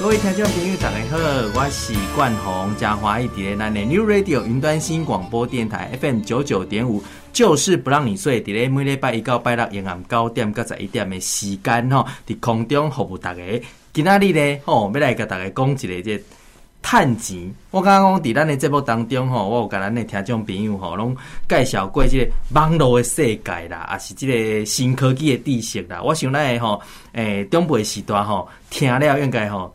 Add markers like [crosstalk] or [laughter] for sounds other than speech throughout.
各位听众朋友，大家好，我是冠宏，嘉华一点咱的 New Radio 云端新广播电台 FM 九九点五，就是不让你睡。伫咧每礼拜一到拜六夜晚九点到十一点的时间吼，伫空中服务大家。今仔日咧，吼，要来甲大家讲一个这趁钱。我刚刚讲伫咱的节目当中吼，我有甲咱的听众朋友吼，拢介绍过即个网络的世界啦，也是即个新科技的知识啦。我想咱的吼，诶，中辈时代吼，听了应该吼。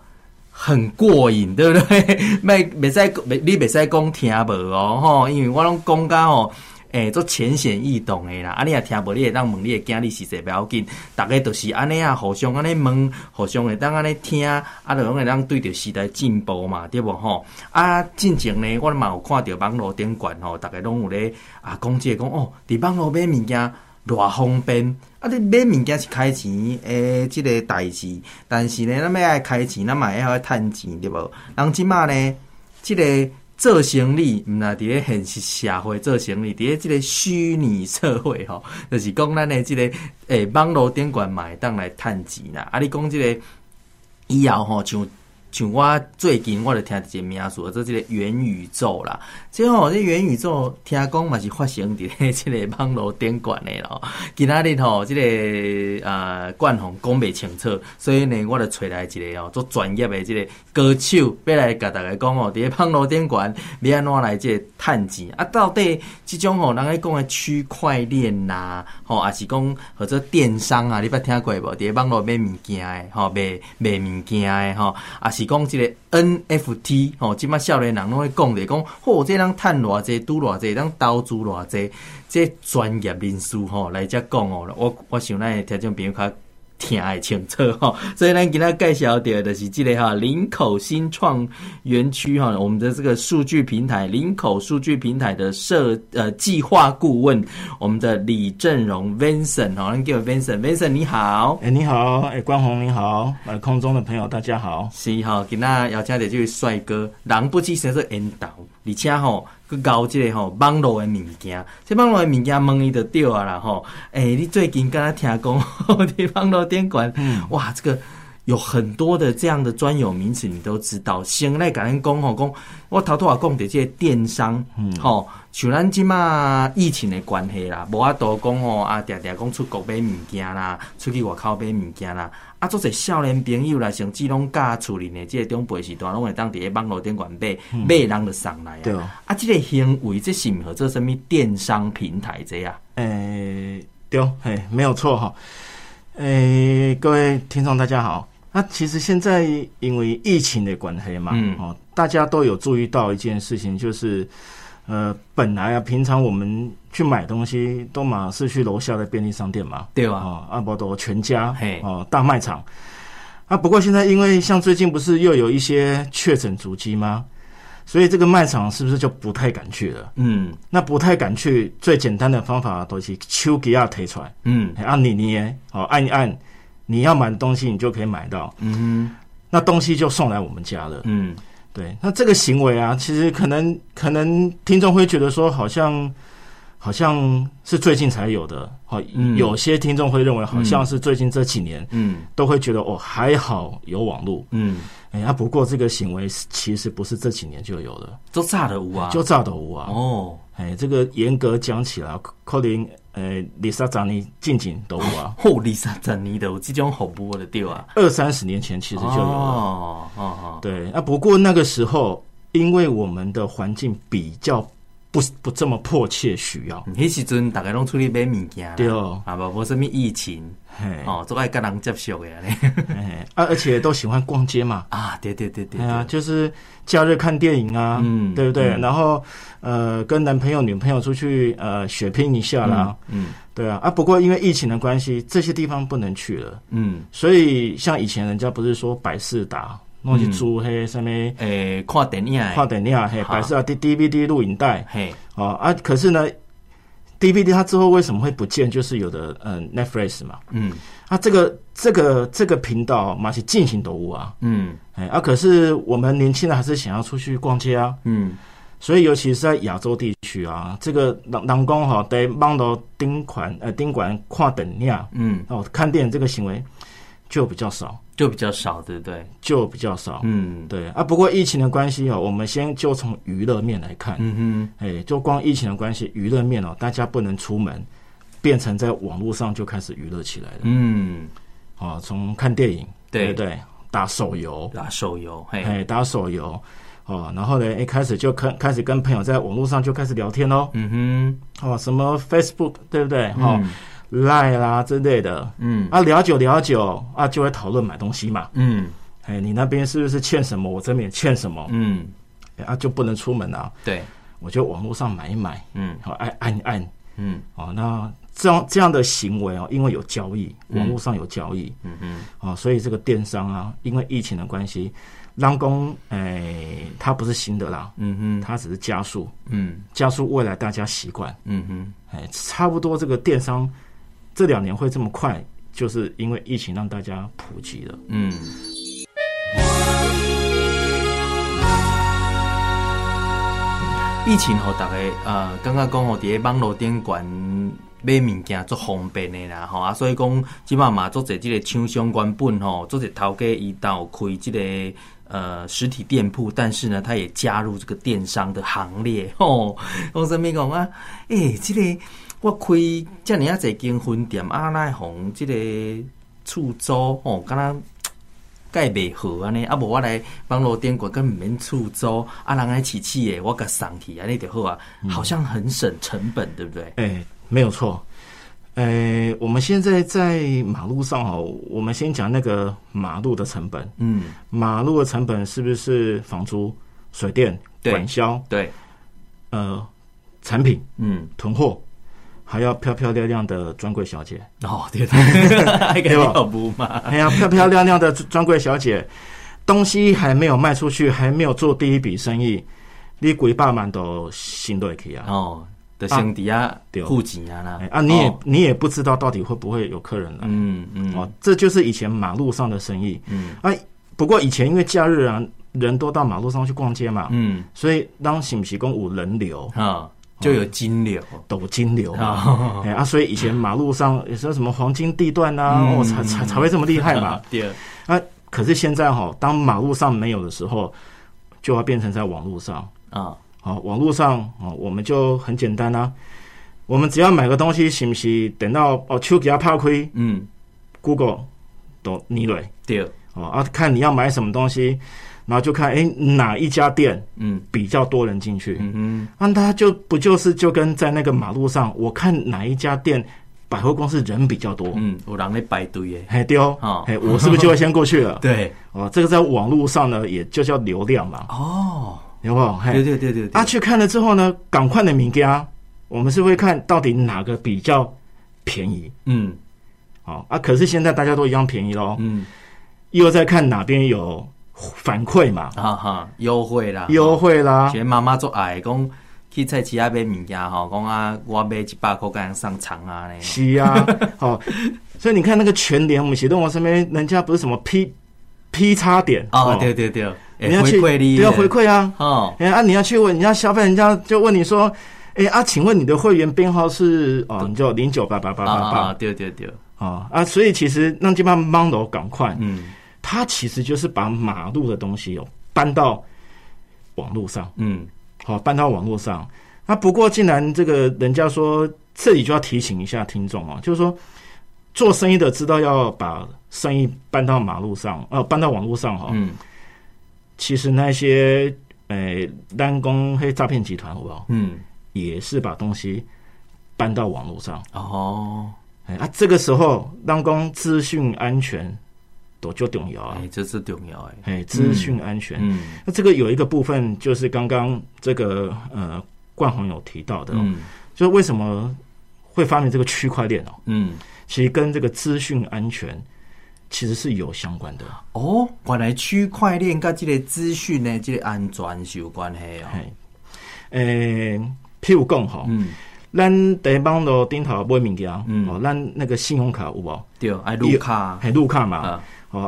很过瘾，对不对？[laughs] 没没使，你没使讲听无哦，吼，因为我拢讲甲吼，诶，做浅显易懂的啦。啊，你也听无，你会当问你的囝，你是谁不要紧，大家都是安尼啊，互相安尼问，互相会当安尼听，啊，就拢会当对着时代进步嘛，对不吼？啊，进前呢，我嘛有看到网络顶管吼，大家拢有咧啊，讲即个讲哦，伫网络买物件。偌方便啊！你买物件是开钱诶，即个代志，但是呢，咱要爱开钱，咱嘛要爱趁钱，对无？人即马呢，即个做生意，毋那伫咧现实社会做生意，伫咧即个虚拟社会吼，就是讲咱诶即个诶网络顶管买当来趁钱啦。啊，你讲即个以后吼像。像我最近我就听一个名词，做这个元宇宙啦。最后这元宇宙听讲嘛是发生伫这个网络顶管的咯。今仔日吼，这个呃冠宏讲袂清楚，所以呢，我就找来一个哦，做专业的这个歌手，要来甲大家讲哦，伫咧网络顶管要安怎来这个趁钱啊？到底这种吼，人咧讲的区块链呐，吼，还是讲或者电商啊？你捌听过无？伫咧网络买物件的，吼，卖卖物件的，吼，啊是。讲即个 NFT 吼，即马少年人拢会讲的，讲或即人趁偌济，赌偌济，当投资偌济，即专业人士吼来遮讲哦。我我想咱听众朋友较听爱清楚吼，[laughs] 所以咱今仔介绍的的是这个哈林口新创园区哈，我们的这个数据平台林口数据平台的设呃计划顾问，我们的李正荣 Vincent 好，咱叫 Vincent，Vincent 你好，哎、欸、你好，哎、欸、冠宏你好，呃空中的朋友大家好，是哈，今仔邀请的这位帅哥，人不知谁是引导，而且吼。搞即个吼网络的物件，这网络的物件问伊就对啊啦吼。诶、欸，你最近敢若听讲 [laughs] 的网络顶管，嗯，哇，这个有很多的这样的专有名词，你都知道。先来甲恁讲吼，讲我头拄仔讲的这个电商，嗯，吼，像咱即马疫情的关系啦，无法度讲吼啊，定定讲出国买物件啦，出去外口买物件啦。啊，做者少年朋友来，像这种家处理呢，即个中辈时段，拢会当伫个网络顶管买，买人就上来啊。对啊，即个行为这是毋是做什么电商平台这样？诶、欸，对，嘿，没有错哈。诶、欸，各位听众大家好。那其实现在因为疫情的关系嘛，嗯，哦，大家都有注意到一件事情，就是。呃，本来啊，平常我们去买东西都嘛是去楼下的便利商店嘛，对吧？啊，阿波多全家，嘿，哦，大卖场。啊，不过现在因为像最近不是又有一些确诊足迹吗？所以这个卖场是不是就不太敢去了？嗯，那不太敢去，最简单的方法都是手机啊推出来，嗯，按你捏，哦，按一按，你要买的东西你就可以买到，嗯，那东西就送来我们家了，嗯。对，那这个行为啊，其实可能可能听众会觉得说，好像好像是最近才有的，好、嗯，有些听众会认为好像是最近这几年，嗯，都会觉得哦，还好有网络，嗯，哎呀，不过这个行为其实不是这几年就有的，就炸的无啊，就炸的无啊，哦，哎，这个严格讲起来，可能。呃，二三十年近景都有啊，[laughs] 哦，二三十年都有这种服务的对啊，二三十年前其实就有了，哦哦哦，对啊，不过那个时候，因为我们的环境比较不不这么迫切需要，那时阵大家拢出去买物件，对哦，啊不，无什么疫情，哦，都爱跟人接触的啊，而且都喜欢逛街嘛，[laughs] 啊，对对对对，对。啊，就是假日看电影啊，嗯，对不对？嗯、然后。呃，跟男朋友、女朋友出去呃血拼一下啦，嗯，嗯，对啊，啊，不过因为疫情的关系，这些地方不能去了，嗯，所以像以前人家不是说百事达，弄去租嘿什么，诶，看电影，看电影，嘿，百视啊 D D V D 录影带，嘿，哦啊，可是呢，D V D 它之后为什么会不见？就是有的，嗯，Netflix 嘛，嗯，啊，这个这个这个频道嘛是进行都物啊，嗯，哎，啊，可是我们年轻人还是想要出去逛街啊，嗯。所以，尤其是在亚洲地区啊，这个人人讲哈，在网络顶款呃顶管跨等量，嗯，哦，看电影这个行为就比较少。就比较少，对不对？就比较少，嗯，对。啊。不过疫情的关系哦，我们先就从娱乐面来看，嗯哼，哎，就光疫情的关系，娱乐面哦，大家不能出门，变成在网络上就开始娱乐起来了，嗯，哦，从看电影，对。对，对，打手游，打手游，嘿，打手游，哦，然后呢，一开始就开开始跟朋友在网络上就开始聊天喽，嗯哼，哦，什么 Facebook，对不对？哈、嗯。赖啦之类的，嗯，啊，聊久聊久啊，就会讨论买东西嘛，嗯，哎，你那边是不是欠什么？我这边也欠什么？嗯，啊，就不能出门啊，对，我就网络上买一买，嗯，好按按按，嗯，哦，那这样这样的行为哦，因为有交易，网络上有交易，嗯嗯，哦，所以这个电商啊，因为疫情的关系，让工，哎，它不是新的啦，嗯哼，它只是加速，嗯，加速未来大家习惯，嗯哼，哎，差不多这个电商。这两年会这么快，就是因为疫情让大家普及了。嗯，疫情后大概呃，刚刚讲哦，在网络店馆买物件做方便的啦，吼啊，所以讲起码嘛，做这这个厂商原本吼，做这头家一道开这个呃实体店铺，但是呢，他也加入这个电商的行列。吼，讲什么讲啊？诶、欸，这个。我开这么啊侪间分店，啊，那红这个出租哦，敢若盖袂好安尼，啊，无我来网络店馆根本免出租，啊，人爱起起诶，我甲送去安尼就好啊，好像很省成本，对不对？哎、欸，没有错。哎、欸，我们现在在马路上哦，我们先讲那个马路的成本。嗯，马路的成本是不是房租、水电、管销？对，呃，产品，嗯，囤货。还要漂漂亮亮的专柜小姐哦，对对，对吧？不嘛，哎呀，漂漂亮亮的专柜小姐，东西还没有卖出去，还没有做第一笔生意，你几百万都心都可以啊！哦，的兄弟啊，户籍啊，啦，啊你也、你也不知道到底会不会有客人来，嗯嗯，哦，这就是以前马路上的生意，嗯，啊，不过以前因为假日啊，人多到马路上去逛街嘛，嗯，所以当喜不喜公有人流啊。就有金流，抖金流嘛，哎啊，所以以前马路上有时候什么黄金地段啊，嗯、哦，才才才会这么厉害嘛。[laughs] 对，啊，可是现在哈，当马路上没有的时候，就要变成在网络上。啊。好，网络上啊，我们就很简单啊，我们只要买个东西，是不是等到哦，手给他怕亏，嗯，Google 都你来对，哦啊，看你要买什么东西。然后就看，哎，哪一家店，嗯，比较多人进去，嗯嗯，那他就不就是就跟在那个马路上，我看哪一家店百货公司人比较多，嗯，我让你排队耶，嘿丢，哦，嘿，我是不是就会先过去了？[laughs] 对，哦，这个在网络上呢，也就叫流量嘛，哦，有没有？对对对对，啊，去看了之后呢，赶快的名家，我们是会看到底哪个比较便宜，嗯，好啊，可是现在大家都一样便宜喽，嗯，又在看哪边有。反馈嘛，哈哈，优惠啦，优惠啦。学妈妈做爱讲去菜市啊买物件哈，讲啊我买一百块给人上场啊呢。是啊，[laughs] 好，所以你看那个全联，我们写动我身边人家不是什么 P P 叉点哦，对对对，你要去回馈都要回馈啊，哦，哎啊，你要去问人家消费，人家就问你说，哎啊，请问你的会员编号是哦，你就零九八八八八八，对对对，啊啊，所以其实让这帮忙都赶快，嗯。它其实就是把马路的东西哦搬到网络上，嗯，好搬到网络上。那不过，既然这个人家说，这里就要提醒一下听众哦，就是说做生意的知道要把生意搬到马路上，呃，搬到网络上哈。嗯，其实那些诶，单工黑诈骗集团，好不好？嗯，也是把东西搬到网络上。哦，哎啊，这个时候当工资讯安全。都就重要啊！哎，这是重要哎！哎，资讯安全。嗯，那这个有一个部分就是刚刚这个呃冠宏有提到的，嗯，就是为什么会发明这个区块链哦？嗯，其实跟这个资讯安全其实是有相关的哦。原来区块链跟这个资讯呢，这个安全是有关系哦。诶，譬如讲哈，嗯，咱在网络顶头买物件，嗯，哦，咱那个信用卡有无？对，爱路卡，还路卡嘛。啊，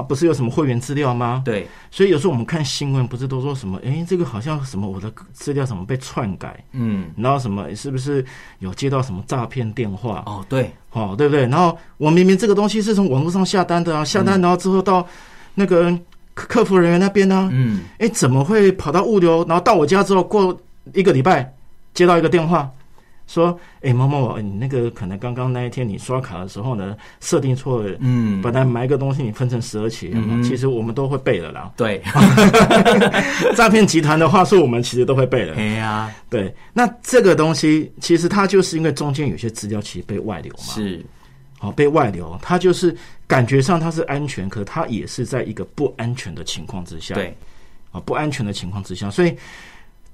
不是有什么会员资料吗？对，所以有时候我们看新闻，不是都说什么？哎，这个好像什么我的资料什么被篡改，嗯，然后什么是不是有接到什么诈骗电话？哦，对，哦，对不对？然后我明明这个东西是从网络上下单的啊，下单然后之后到那个客服人员那边呢？嗯，哎，怎么会跑到物流，然后到我家之后，过一个礼拜接到一个电话。说，哎，某某，你那个可能刚刚那一天你刷卡的时候呢，设定错了，嗯，本来买一个东西你分成十二期，嗯，其实我们都会背了啦。对，[laughs] 诈骗集团的话术我们其实都会背了。哎呀，对，那这个东西其实它就是因为中间有些资料其实被外流嘛，是，好，被外流，它就是感觉上它是安全，可它也是在一个不安全的情况之下，对，啊，不安全的情况之下，所以。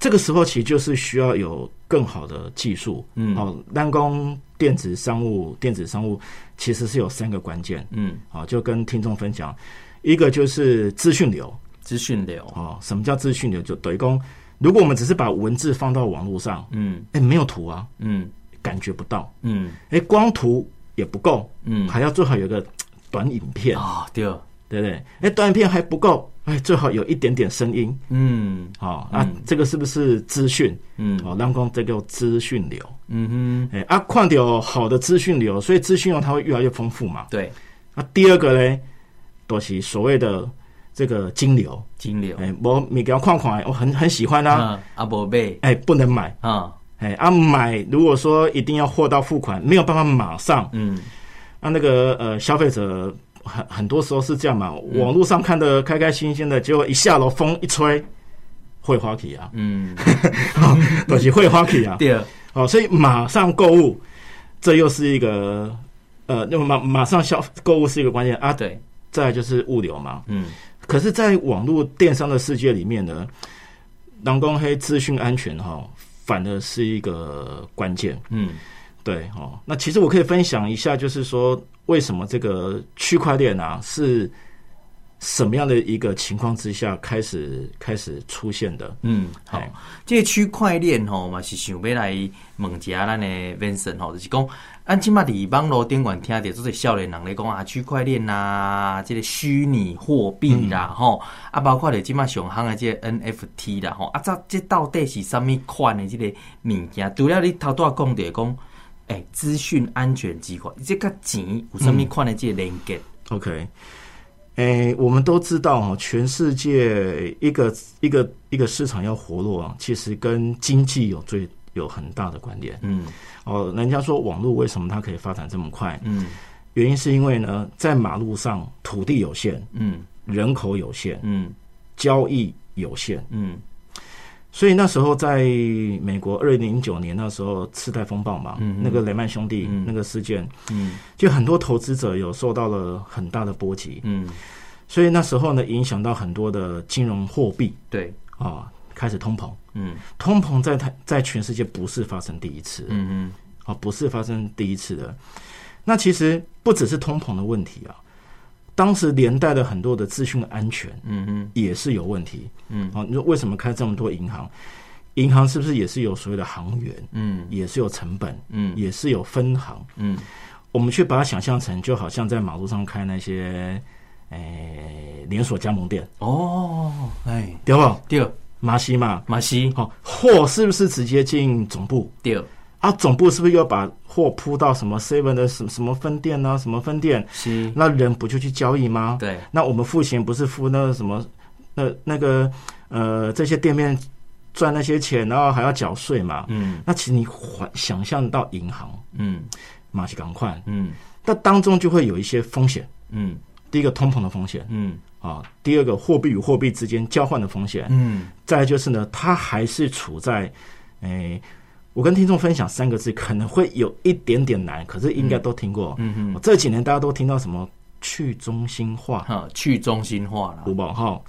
这个时候其实就是需要有更好的技术，嗯，好，单工电子商务，电子商务其实是有三个关键，嗯，好，就跟听众分享，一个就是资讯流，资讯流，哦，什么叫资讯流？就等于说，如果我们只是把文字放到网络上，嗯，哎，没有图啊，嗯，感觉不到，嗯，哎，光图也不够，嗯，还要最好有个短影片。啊，对。对不对？哎，断片还不够，哎，最好有一点点声音。嗯，好、哦、啊、嗯，这个是不是资讯？嗯，好、哦，让工这个资讯流。嗯哼，哎啊，况且有好的资讯流，所以资讯流它会越来越丰富嘛。对。啊，第二个呢，都是所谓的这个金流。金流。哎，我米给框框，我很很喜欢啊。啊，伯贝。哎，不能买啊。哎，啊买，如果说一定要货到付款，没有办法马上。嗯。啊，那个呃，消费者。很很多时候是这样嘛，网络上看的开开心心的，结果一下楼风一吹，会花起啊，嗯，[laughs] 都是会花起啊，对，哦，所以马上购物，这又是一个呃，那么马马上消购物是一个关键啊，对，再来就是物流嘛，嗯，可是，在网络电商的世界里面呢，人工黑资讯安全哈，反而是一个关键，嗯。对哦，那其实我可以分享一下，就是说为什么这个区块链啊是什么样的一个情况之下开始开始出现的？嗯，好，这个区块链吼嘛是想要来问一下咱的 Vincent 吼，就是讲，咱起码伫网络顶管听到这些少年人咧讲啊，区块链啊，这个虚拟货币啦，吼、嗯，啊，包括你起码上行的这个 NFT 啦，吼，啊，这这到底是什么款的这个物件？除了你头拄仔讲的讲。哎，资讯安全计划，这个钱有什么款的这个连接？OK，哎，我们都知道哈，全世界一个一个一个市场要活络啊，其实跟经济有最有很大的关联。嗯，哦，人家说网络为什么它可以发展这么快？嗯，原因是因为呢，在马路上土地有限，嗯，人口有限，嗯，交易有限，嗯。所以那时候，在美国二零零九年那时候次贷风暴嘛，嗯，那个雷曼兄弟那个事件，嗯，就很多投资者有受到了很大的波及，嗯，所以那时候呢，影响到很多的金融货币，对，啊，开始通膨，嗯，通膨在它在全世界不是发生第一次，嗯嗯，啊，不是发生第一次的，那其实不只是通膨的问题啊。当时连带的很多的资讯安全，嗯嗯，也是有问题，嗯，好，你说为什么开这么多银行？银行是不是也是有所谓的行员？嗯，也是有成本，嗯，也是有分行，嗯，我们去把它想象成就好像在马路上开那些，诶，连锁加盟店。哦，哎，对不？对，马西嘛，马西，好，货是不是直接进总部？对。啊，总部是不是要把货铺到什么 seven 的什什么分店呢？什么分店？是，那人不就去交易吗？对。那我们付钱不是付那个什么，那那个呃这些店面赚那些钱，然后还要缴税嘛？嗯。那其实你想想象到银行，嗯，马上赶快，嗯，那当中就会有一些风险，嗯，第一个通膨的风险，嗯，啊，第二个货币与货币之间交换的风险，嗯，再就是呢，它还是处在，诶、欸。我跟听众分享三个字，可能会有一点点难，可是应该都听过。嗯嗯，这几年大家都听到什么去中心化？哈，去中心化了，五宝号。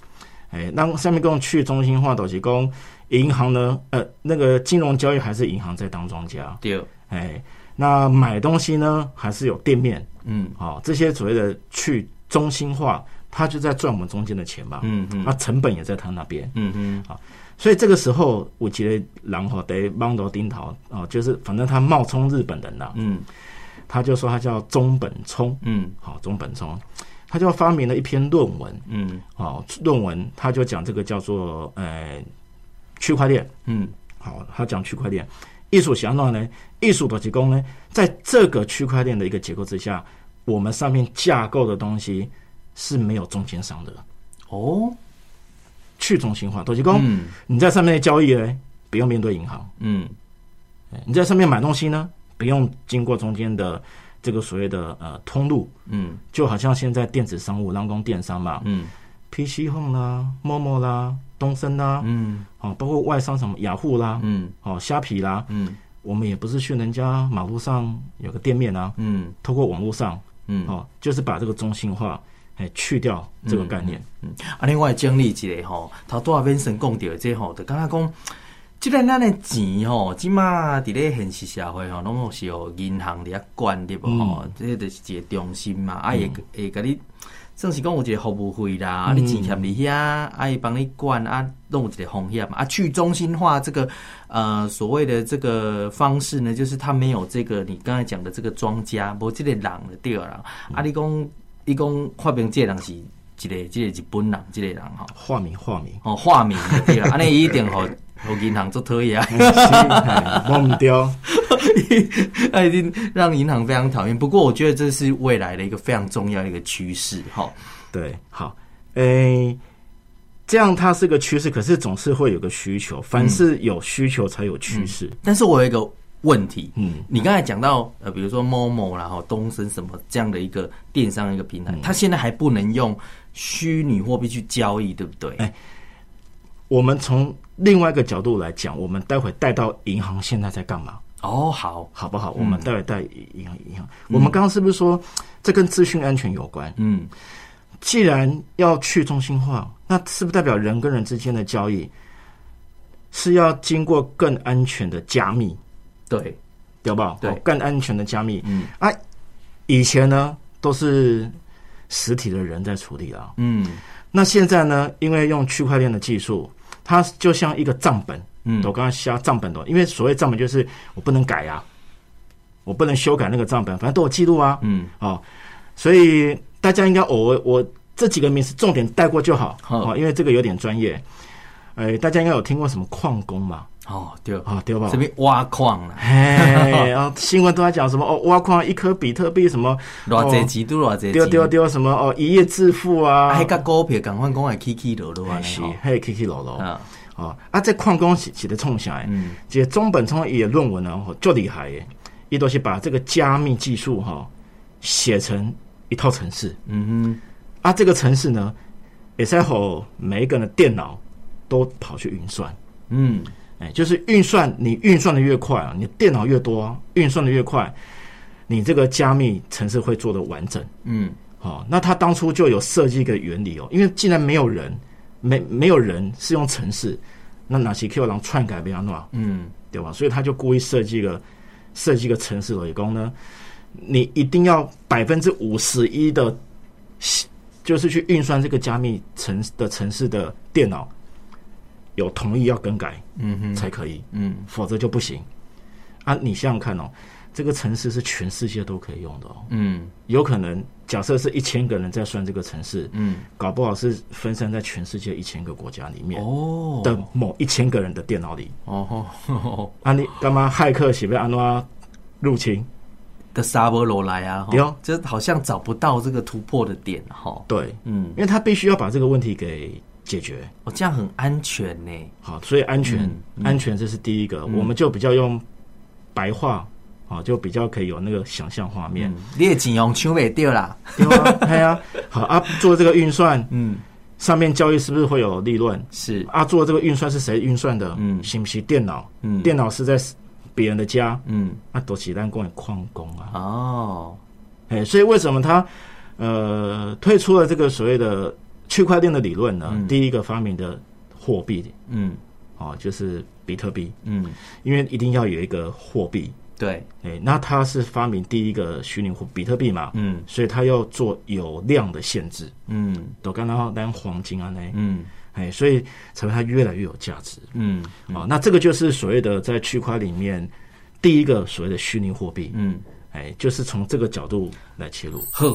哎，那下面跟去中心化，都是讲银行呢，呃，那个金融交易还是银行在当庄家。对。哎，那买东西呢，还是有店面。嗯。好，这些所谓的去中心化，他就在赚我们中间的钱嘛。嗯嗯。那成本也在他那边。嗯嗯。好。所以这个时候，我觉得然后得帮到丁桃啊，就是反正他冒充日本人了，嗯，他就说他叫中本聪，嗯，好，中本聪，他就发明了一篇论文，嗯，好，论文他就讲这个叫做呃区块链，嗯，好，他讲区块链。艺术想法呢，艺术的提供呢，在这个区块链的一个结构之下，我们上面架构的东西是没有中间商的。哦。去中心化，都是讲你在上面的交易呢，不用面对银行。嗯，你在上面买东西呢，不用经过中间的这个所谓的呃通路。嗯，就好像现在电子商务，当工电商嘛。嗯，PC Home 啦，Momo 啦，东森啦，嗯，哦，包括外商什么雅虎啦，嗯，哦，虾皮啦，嗯，我们也不是去人家马路上有个店面啊，嗯，透过网络上，嗯，哦，就是把这个中心化。哎，去掉这个概念。嗯，嗯啊，另外经历一个吼，头拄仔 Vincent 讲到这吼，就刚刚讲，即个咱的钱吼，即嘛伫咧现实社会吼，拢是由银行伫遐管的无吼，这个就是一个中心嘛，啊，会会甲你，算是讲有一个服务费啦，啊，你钱欠伫遐，啊，伊帮你管，啊，拢有一个风险嘛，啊，去中心化这个呃所谓的这个方式呢，就是他没有这个你刚才讲的这个庄家，无这个人的对啦，啊，你讲。伊讲发明这个人是一个，这个日本人，这个人哈，化名化名哦，化名对啊，[laughs] 安尼一定互互银行做讨厌啊，[laughs] 忘不掉，[laughs] 他一定让银行非常讨厌。不过我觉得这是未来的一个非常重要的一个趋势哈。对，好，诶、欸，这样它是个趋势，可是总是会有个需求，凡是有需求才有趋势、嗯。但是我有一个。问题，嗯，你刚才讲到呃，比如说 Momo 然后东升什么这样的一个电商一个平台，它现在还不能用虚拟货币去交易，对不对？哎，我们从另外一个角度来讲，我们待会带到银行现在在干嘛？哦，好，好不好？我们待会带银行银行。我们刚刚是不是说这跟资讯安全有关？嗯，既然要去中心化，那是不是代表人跟人之间的交易是要经过更安全的加密？对，对吧？对，更安全的加密。嗯，啊，以前呢都是实体的人在处理了。嗯，那现在呢，因为用区块链的技术，它就像一个账本。嗯，我刚刚写账本的，因为所谓账本就是我不能改啊，我不能修改那个账本，反正都有记录啊。嗯，哦，所以大家应该我我这几个名词重点带过就好。好，因为这个有点专业。哎，大家应该有听过什么矿工嘛？哦，对，哦，对吧？这边挖矿了，嘿，新闻都在讲什么？哦，挖矿一颗比特币什么？偌济几度偌济？丢丢丢什么？哦，一夜致富啊！还个股票赶快讲来起起落落啊！是，还起起落落啊！哦，啊，这矿工写写的冲起来，嗯，这中本聪也论文呢，就厉害耶！伊都是把这个加密技术哈写成一套程式，嗯哼，啊，这个程式呢，也在吼每一个人的电脑都跑去运算，嗯。就是运算，你运算的越快啊，你电脑越多，运算的越快，你这个加密程式会做的完整。嗯，好，那他当初就有设计一个原理哦，因为既然没有人，没没有人是用程式，那哪些 Q 狼篡改别人嗯，对吧？所以他就故意设计个设计个程式来讲呢，你一定要百分之五十一的，就是去运算这个加密程的城市的电脑。有同意要更改，嗯哼，才可以，嗯，否则就不行。啊，你想想看哦，这个城市是全世界都可以用的哦，嗯，有可能假设是一千个人在算这个城市，嗯，搞不好是分散在全世界一千个国家里面哦。的某一千个人的电脑里。哦，哦，[laughs] 啊，你干嘛骇客是不是安怎入侵？的沙波罗来啊？对哦，这好像找不到这个突破的点哈，对，嗯，因为他必须要把这个问题给。解决哦，这样很安全呢。好，所以安全，嗯、安全这是第一个，嗯、我们就比较用白话啊，就比较可以有那个想象画面。嗯、你也尽用抢袂掉啦，对啊，[laughs] 对啊。好啊，做这个运算，嗯，上面交易是不是会有利润？是啊，做这个运算是谁运算的？嗯，是不是电脑？嗯，电脑是在别人的家，嗯，那都是咱工的矿工啊。哦，哎，所以为什么他呃退出了这个所谓的？区块链的理论呢，嗯、第一个发明的货币，嗯，哦，就是比特币，嗯，因为一定要有一个货币，对，哎，那它是发明第一个虚拟货比特币嘛，嗯，所以它要做有量的限制，嗯，都刚刚当黄金啊那，嗯，哎，所以才会它越来越有价值，嗯，啊、哦，那这个就是所谓的在区块里面第一个所谓的虚拟货币，嗯，哎，就是从这个角度来切入，呵。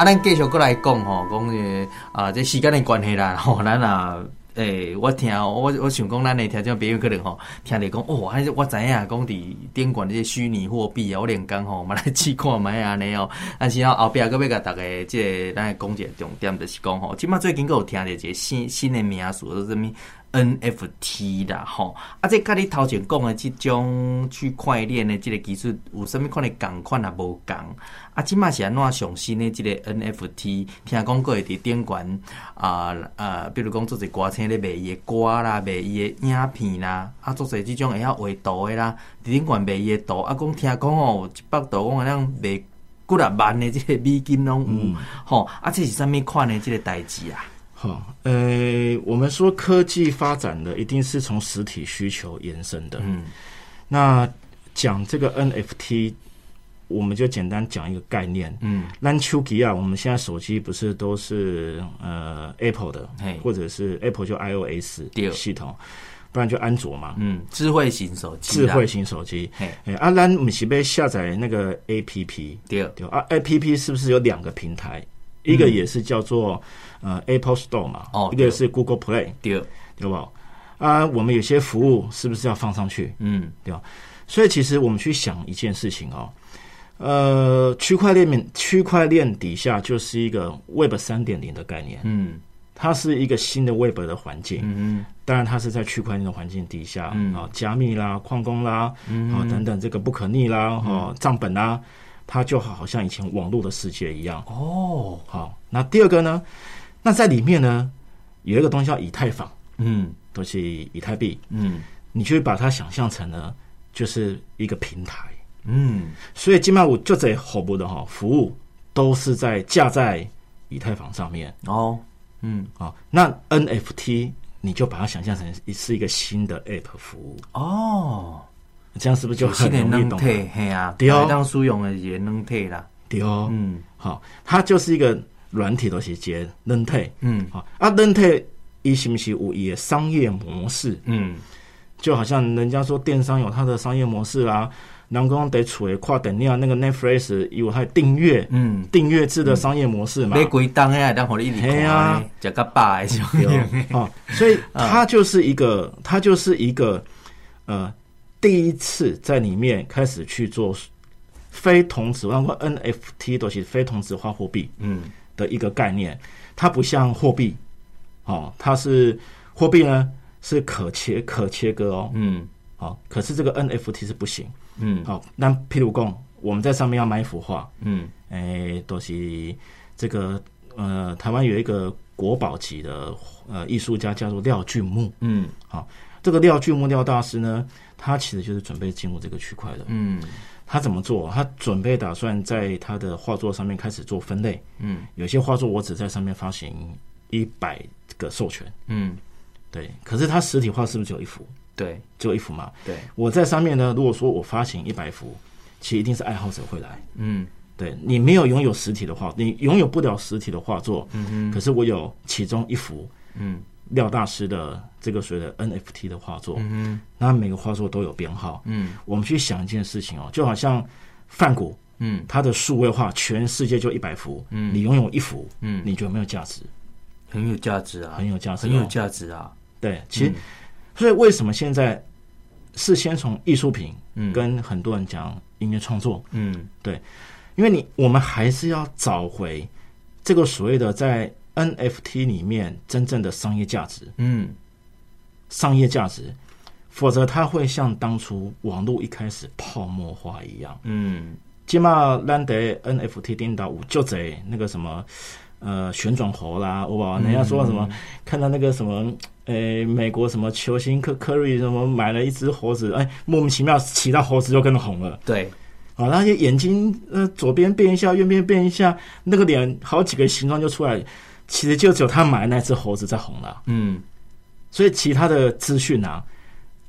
啊，咱继续过来讲吼，讲呃啊，这时间的关系啦，[laughs] 吼，咱啊，诶、我听我我想讲，咱的听众朋友可能吼，听你讲哦，还是我知影讲伫电管这些虚拟货币啊，我连讲吼，[laughs] 嘛来试看觅安尼哦。但是后壁搁要甲大家即个咱讲一个重点，就是讲吼，即马最近搁有听着一个新新的名词，叫做啥物？NFT 啦，吼，啊，这甲你头前讲的即种区块链的即个技术，有啥物款的共款也无共？啊，即嘛是安怎上新的即个 NFT，听讲过会伫顶悬啊啊，比如讲做者歌星咧卖伊的歌啦，卖伊的影片啦，啊，做者即种会晓画图的啦，伫顶悬卖伊的图，啊，讲听讲哦，一百度讲安样卖几若万的即个美金拢有，吼、嗯，啊，这是啥物款的即个代志啊？好，呃，我们说科技发展的一定是从实体需求延伸的。嗯，那讲这个 NFT，我们就简单讲一个概念。嗯，咱手机啊，我们现在手机不是都是呃 Apple 的，或者是 Apple 就 iOS 系统，不然就安卓嘛。嗯，智慧型手机，智慧型手机。哎，啊，咱我们是被下载那个 APP，对对啊，APP 是不是有两个平台？一个也是叫做呃 Apple Store 嘛，哦，一个是 Google Play，对，对吧？啊，我们有些服务是不是要放上去？嗯，对吧？所以其实我们去想一件事情哦，呃，区块链面区块链底下就是一个 Web 三点零的概念，嗯，它是一个新的 Web 的环境，嗯，当然它是在区块链的环境底下，嗯，啊，加密啦、矿工啦，嗯，啊等等，这个不可逆啦，哈，账本啦。它就好像以前网络的世界一样。哦。好，那第二个呢？那在里面呢，有一个东西叫以太坊，嗯，都是以太币，嗯，你就会把它想象成呢，就是一个平台，嗯，所以基本上我就这后部的哈服务都是在架在以太坊上面。哦，嗯，好，那 NFT 你就把它想象成是一个新的 App 服务。哦。这样是不是就很容易懂？嘿啊，对哦，当书用的也能退啦，对哦，嗯，好，它就是一个软体都是接能退，嗯，好啊，能退一是不是有一个商业模式？嗯，就好像人家说电商有它的商业模式啦，人工得处于跨等量那个 Netflix 有它订阅，嗯，订阅制的商业模式嘛，没归档哎，当好你你看，这个八是哦，所以它就是一个，它就是一个，呃。第一次在里面开始去做非同质，包括 NFT 都是非同质化货币，嗯，的一个概念。它不像货币，哦，它是货币呢是可切可切割哦，嗯，好，可是这个 NFT 是不行，嗯，好，那譬如讲，我们在上面要买一幅画，嗯，诶，都是这个呃，台湾有一个国宝级的呃艺术家叫做廖俊木，嗯，好，这个廖俊木廖大师呢。他其实就是准备进入这个区块的。嗯，他怎么做？他准备打算在他的画作上面开始做分类。嗯，有些画作我只在上面发行一百个授权。嗯，对。可是他实体画是不是只有一幅？对，只有一幅嘛。对。我在上面呢，如果说我发行一百幅，其实一定是爱好者会来。嗯，对。你没有拥有实体的画，你拥有不了实体的画作。嗯嗯。可是我有其中一幅。嗯。廖大师的这个所谓的 NFT 的画作，嗯，那每个画作都有编号，嗯，我们去想一件事情哦，就好像梵谷，嗯，他的数位画全世界就一百幅，嗯，你拥有一幅，嗯，你觉得没有价值？很有价值啊，很有价值，很有价值啊。对，其实，所以为什么现在是先从艺术品，嗯，跟很多人讲音乐创作，嗯，对，因为你我们还是要找回这个所谓的在。NFT 里面真正的商业价值，嗯，商业价值，否则它会像当初网络一开始泡沫化一样，嗯，起码兰德 NFT 颠倒五就贼那个什么，呃，旋转猴啦，哇，人家说什么、嗯、看到那个什么，呃、欸，美国什么球星科科瑞什么买了一只猴子，哎，莫名其妙骑到猴子就跟着红了，对，啊，那些眼睛呃左边变一下，右边变一下，那个脸好几个形状就出来。其实就只有他买的那只猴子在红了，嗯，所以其他的资讯啊，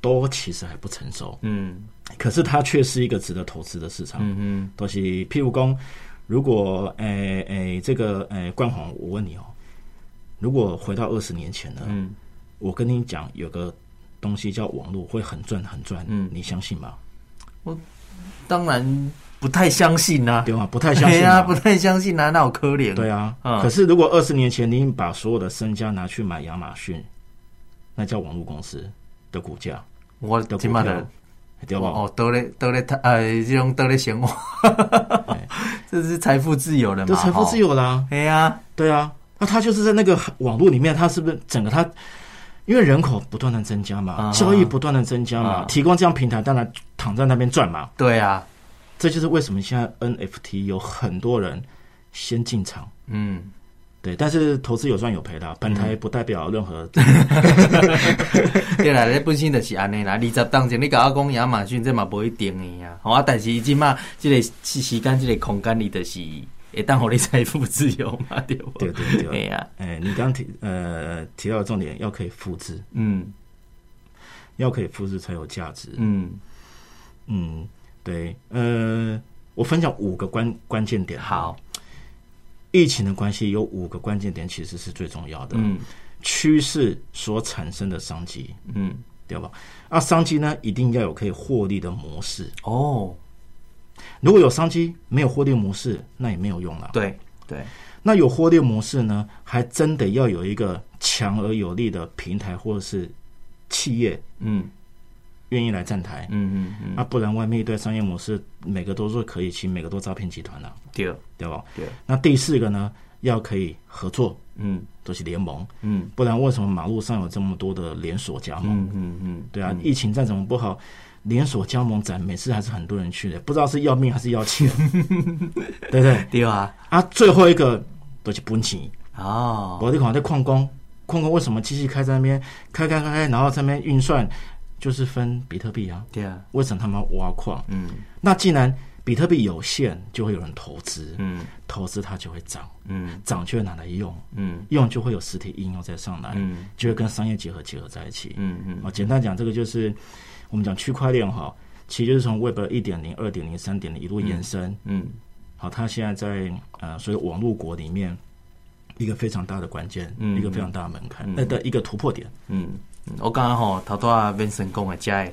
都其实还不成熟，嗯，可是它却是一个值得投资的市场，嗯嗯，都是譬如讲，如果诶诶、欸欸、这个诶、欸、冠宏，我问你哦，如果回到二十年前呢，嗯，我跟你讲有个东西叫网络会很赚很赚，嗯，你相信吗？我当然。不太相信呐，对吗？不太相信 [laughs] 啊，不太相信啊，那我可怜。对啊，可是如果二十年前你把所有的身家拿去买亚马逊，那叫网络公司的股价，我的股票。对吧？哦，都咧都咧，呃，这种都咧闲话，这是财富自由了嘛？就财富自由啦。对呀，对啊。那他就是在那个网络里面，他是不是整个他，因为人口不断的增加嘛，交易不断的增加嘛，提供这样平台，当然躺在那边赚嘛。对啊，这就是为什么现在 NFT 有很多人先进场。嗯。对，但是投资有赚有赔的，本台不代表任何。[laughs] 对啦，你本身就是安尼啦。二十当前你跟我讲亚马逊这嘛不会定的呀，好啊。但是今嘛，这个时间、这个空间里的是会当让你财富自由嘛，[laughs] 对不？对对对。哎呀，哎，你刚提呃提到的重点，要可以复制，嗯，要可以复制才有价值，嗯嗯，对，呃，我分享五个关关键点，好。疫情的关系有五个关键点，其实是最重要的。嗯，趋势所产生的商机，嗯，对吧？啊，商机呢，一定要有可以获利的模式。哦，如果有商机没有获利模式，那也没有用了。对对，那有获利模式呢，还真得要有一个强而有力的平台或者是企业。嗯。愿意来站台，嗯嗯嗯，啊，不然外面一堆商业模式，每个都是可以请，每个都诈骗集团了，对对吧？对。那第四个呢，要可以合作，嗯，都是联盟，嗯，不然为什么马路上有这么多的连锁加盟？嗯嗯，对啊，疫情再怎么不好，连锁加盟展每次还是很多人去的，不知道是要命还是要钱，[laughs] 对不对？对啊。啊，最后一个都是本钱哦。我这款在矿工，矿工为什么机器开在那边开开开开，然后在那边运算？就是分比特币啊，对啊，为什么他们要挖矿？嗯，那既然比特币有限，就会有人投资，嗯，投资它就会涨，嗯，涨就会拿来用，嗯，用就会有实体应用再上来，嗯，就会跟商业结合结合在一起，嗯嗯。啊，简单讲，这个就是我们讲区块链哈，其实就是从 Web 一点零、二点零、三点零一路延伸，嗯，好，它现在在呃，所以网络国里面一个非常大的关键，嗯，一个非常大的门槛，那的一个突破点，嗯。我刚刚吼，头拄啊，Vincent 讲的，这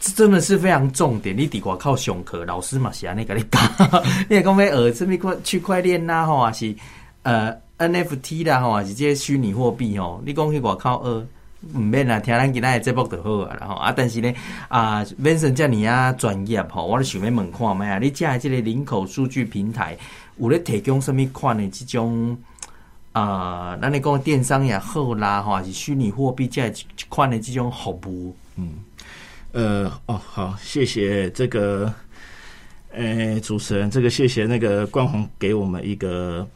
这真的是非常重点。你伫外口上课，老师嘛是安尼甲你讲，[laughs] 你也讲要学什么块区块链啦，吼，还是呃 [laughs] NFT 啦，吼，还是这些虚拟货币吼。你讲去外口学，毋免啦，听咱今仔的节目就好啊。然后啊，但是呢，啊，Vincent 这么啊专业吼，我咧想要问看觅啊，你这这个人口数据平台有咧提供什么款的即种？啊，那你讲电商也好啦，哈，是虚拟货币这一款的这种服务，嗯，呃，哦，好，谢谢这个，呃，主持人，这个谢谢那个冠宏给我们一个。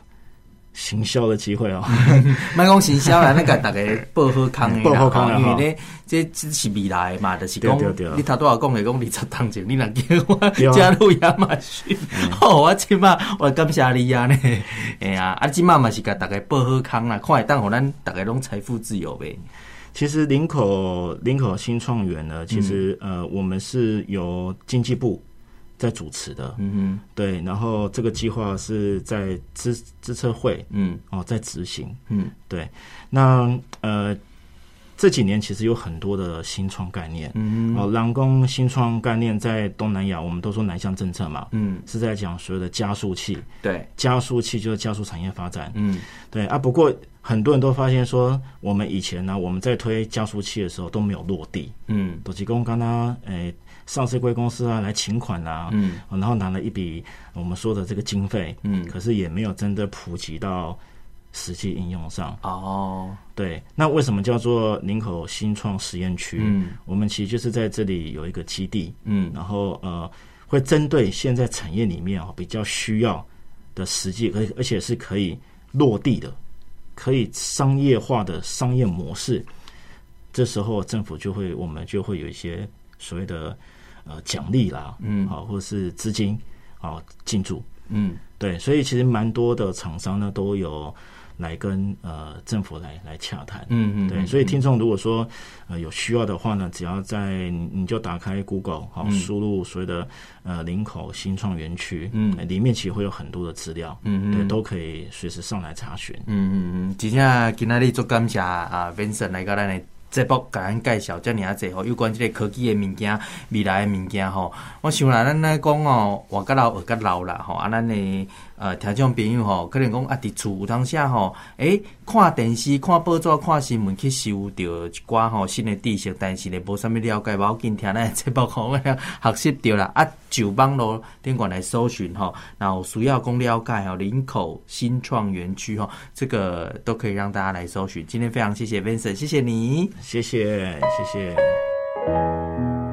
行销的机会哦，[laughs] 卖讲行销啦，那个大家报好康的啦，因为呢，这只是未来嘛，就是讲你头多少讲的讲二十当前，你能叫我加入亚马逊，好，我起码我感谢你啊呢，[laughs] 哎呀，啊，起码嘛是甲大家报好康啦，看会当互咱大家拢财富自由呗。其实林口林口新创园呢，其实呃，我们是由经济部。在主持的，嗯嗯，对，然后这个计划是在资资策会，嗯，哦，在执行，嗯，对，那呃这几年其实有很多的新创概念，嗯嗯，哦，蓝工新创概念在东南亚，我们都说南向政策嘛，嗯，是在讲所谓的加速器，对，加速器就是加速产业发展，嗯，对啊，不过很多人都发现说，我们以前呢，我们在推加速器的时候都没有落地，嗯，都提供刚刚诶。上市贵公司啊，来请款啊，嗯，然后拿了一笔我们说的这个经费，嗯，可是也没有真的普及到实际应用上。哦，对，那为什么叫做林口新创实验区？嗯，我们其实就是在这里有一个基地，嗯，然后呃，会针对现在产业里面啊比较需要的实际，而而且是可以落地的，可以商业化的商业模式，这时候政府就会，我们就会有一些所谓的。呃，奖励啦，嗯，好，或者是资金，好进驻，嗯，对，所以其实蛮多的厂商呢都有来跟呃政府来来洽谈，嗯嗯，对，所以听众如果说呃有需要的话呢，只要在你就打开 Google，好，输入所谓的呃林口新创园区，嗯，里面其实会有很多的资料，嗯嗯，对，都可以随时上来查询，嗯嗯嗯，今天今天你做感谢啊，Vincent 来跟咱来。这部给咱介绍遮尔啊侪吼，有关这个科技的物件、未来的物件吼，我想啦，咱来讲哦，活较老学较老啦吼，啊，咱的呃，听众朋友吼，可能讲啊，伫厝有当下吼，诶，看电视、看报纸、看新闻，去收到一寡吼新的知识，但是咧无啥物了解，无要紧听咱节目 [laughs] 吼，学习到啦。啊，就网络顶管来搜寻吼，然后需要讲了解吼，林口新创园区吼，这个都可以让大家来搜寻。今天非常谢谢 Vincent，谢谢你，谢谢，谢谢。